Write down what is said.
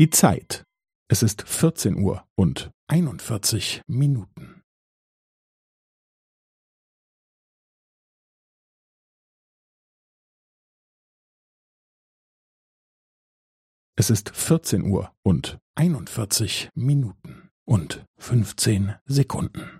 Die Zeit. Es ist vierzehn Uhr und einundvierzig Minuten. Es ist vierzehn Uhr und einundvierzig Minuten und fünfzehn Sekunden.